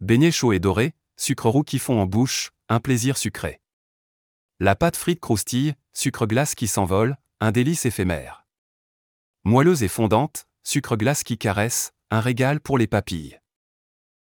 beignets chauds et dorés, sucre roux qui fond en bouche, un plaisir sucré. La pâte frite croustille, sucre glace qui s'envole, un délice éphémère. Moelleuse et fondante, sucre glace qui caresse, un régal pour les papilles.